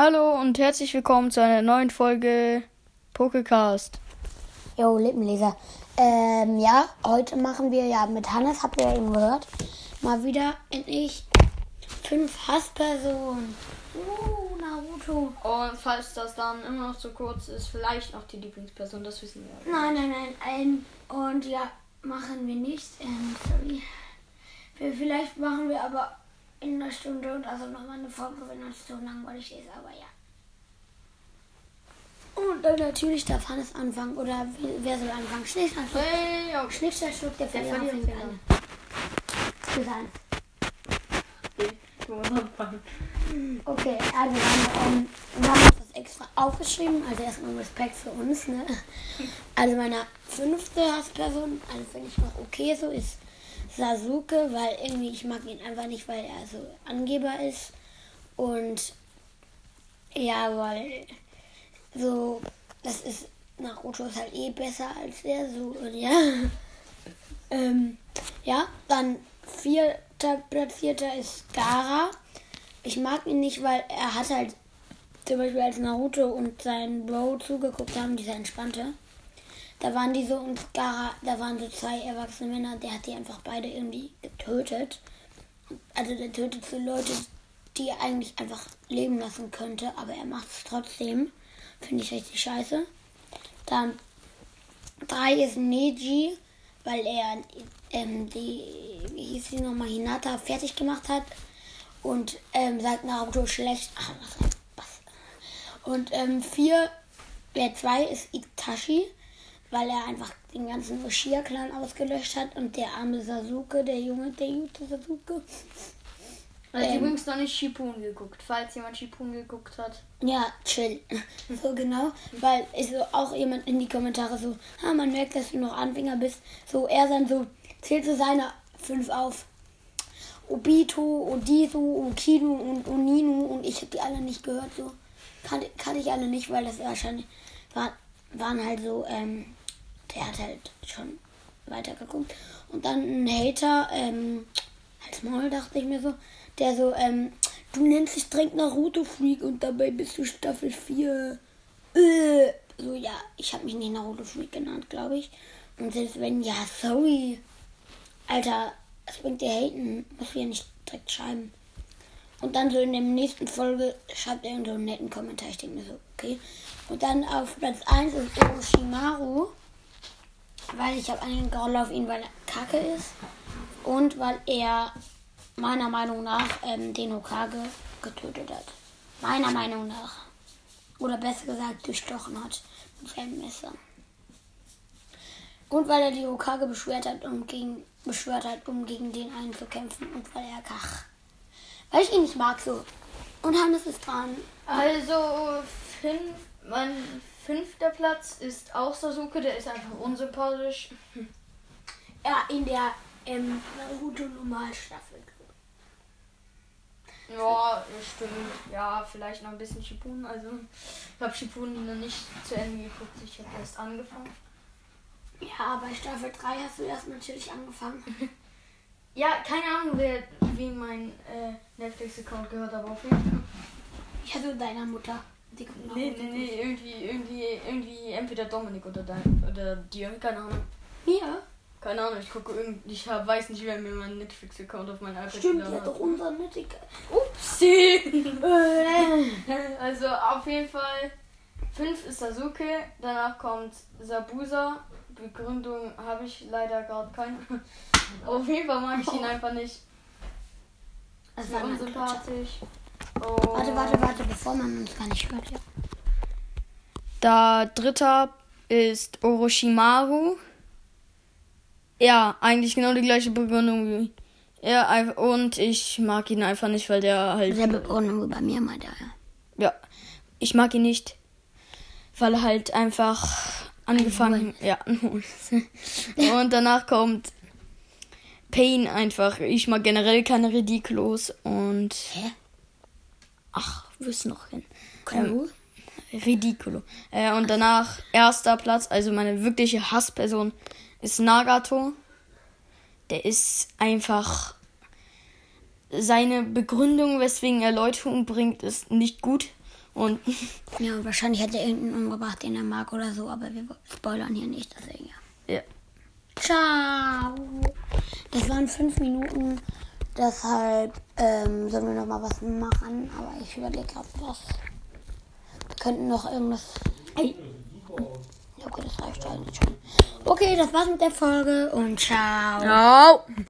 Hallo und herzlich willkommen zu einer neuen Folge Pokecast. Jo, Lippenleser. Ähm, ja, heute machen wir ja mit Hannes, habt ihr ja eben gehört, mal wieder endlich fünf Hasspersonen. Uh, Naruto. Und falls das dann immer noch zu kurz ist, vielleicht noch die Lieblingsperson, das wissen wir. Nein, nein, nein. Ein, und ja, machen wir nicht. Ähm, sorry. Vielleicht machen wir aber in einer Stunde und also nochmal eine Folge, wenn das so langweilig ist, aber ja. Und dann natürlich darf Hannes anfangen. Oder wer- soll anfangen? Schnickschnack. Hey, ja, Schnickschnack, der Verlierer fängt an. An. okay. Also dann, ähm, wir haben das extra aufgeschrieben. Also erstmal Respekt für uns. Ne? Also meine fünfte Hassperson, also finde ich noch okay so, ist Sasuke, weil irgendwie ich mag ihn einfach nicht, weil er so Angeber ist. Und ja, weil so, das ist, Naruto ist halt eh besser als er, so, und ja. Ähm, ja, dann vierter Platzierter ist Gara. Ich mag ihn nicht, weil er hat halt zum Beispiel als Naruto und sein Bro zugeguckt haben, dieser Entspannte. Da waren die so und Gara, da waren so zwei erwachsene Männer, der hat die einfach beide irgendwie getötet. Also der tötet so Leute, die er eigentlich einfach leben lassen könnte, aber er macht es trotzdem. Finde ich richtig scheiße. Dann drei ist Neji, weil er ähm, die, wie hieß sie nochmal, Hinata fertig gemacht hat und ähm, sagt Naruto schlecht. Ach, was Bass. Und ähm, vier, der zwei ist Itachi, weil er einfach den ganzen Uchiha-Clan ausgelöscht hat und der arme Sasuke, der Junge, der gute Sasuke. Also Ähm. übrigens noch nicht Shippuden geguckt, falls jemand Shippuden geguckt hat. Ja, chill. So genau, weil ist so auch jemand in die Kommentare so, ah, man merkt, dass du noch Anfänger bist. So, er dann so, zählt so seine fünf auf. Obito, Odisu, Okidu und Oninu und ich habe die alle nicht gehört, so. Kann, kann ich alle nicht, weil das wahrscheinlich war, waren halt so, ähm, der hat halt schon weitergeguckt. Und dann ein Hater, ähm, als Maul dachte ich mir so, der so, ähm, du nennst dich direkt Naruto Freak und dabei bist du Staffel 4. Äh. So, ja, ich habe mich nicht Naruto Freak genannt, glaube ich. Und selbst wenn, ja, sorry. Alter, es bringt dir haten, muss wir nicht direkt schreiben. Und dann so in der nächsten Folge schreibt er so einen netten Kommentar. Ich denke mir so, okay. Und dann auf Platz 1 ist Orochimaru. Weil ich habe einen Groll auf ihn, weil er kacke ist. Und weil er meiner Meinung nach ähm, den Hokage getötet hat. Meiner Meinung nach. Oder besser gesagt durchstochen hat mit seinem Messer. Und weil er die Hokage beschwert hat, um gegen, beschwört hat, um gegen den einen zu kämpfen. Und weil er kach. Weil ich ihn nicht mag so. Und Hannes ist dran. Also, fünf, mein fünfter Platz ist auch Sasuke, der ist einfach unsympathisch. Ja, in der ähm, Naruto Normalstaffel. Ja, stimmt. Ja, vielleicht noch ein bisschen Shippuden. Also, ich habe Shippuden noch nicht zu Ende geguckt. Ich habe erst angefangen. Ja, bei Staffel 3 hast du erst natürlich angefangen. Ja, keine Ahnung, wer, wie mein äh, Netflix-Account gehört, aber auf jeden Fall. Ja, so deiner Mutter. Die guckt Nee, Naruto. nee, nee, irgendwie, irgendwie, irgendwie, entweder Dominik oder dein, oder dir, keine Ahnung. Mir? Keine Ahnung, ich gucke irgendwie, ich hab, weiß nicht, wer mir meinen Netflix-Account auf mein iPad Stimmt, ja, doch unser Nötig. Upsi! also, auf jeden Fall, 5 ist Sasuke, danach kommt Sabusa. Begründung habe ich leider gerade keine. auf jeden Fall mag ich ihn einfach nicht. Das Ist war unsympathisch. Warte, warte, warte, bevor man uns gar nicht hört, ja. Da dritter ist Orochimaru. Ja, eigentlich genau die gleiche Begründung wie er. einfach- Und ich mag ihn einfach nicht, weil der halt. Selbe Begründung wie bei mir, meint er, ja. Ja, ich mag ihn nicht, weil er halt einfach angefangen. Ja. Und danach kommt Pain einfach. Ich mag generell keine Ridiculos und. Hä? Ach, wirst noch hin. Kuro? Ridiculo. Äh, und danach erster Platz, also meine wirkliche Hassperson ist Nagato. Der ist einfach. Seine Begründung, weswegen er Leute umbringt, ist nicht gut. Und Ja, und wahrscheinlich hat er irgendeinen umgebracht, den er mag oder so, aber wir spoilern hier nicht, deswegen ja. ja. Ciao. Das waren fünf Minuten. Deshalb ähm, sollen wir noch mal was machen. Aber ich überlege gerade was. Wir könnten noch irgendwas. Ey. Okay, das reicht eigentlich schon. Okay, das war's mit der Folge und ciao. Ciao.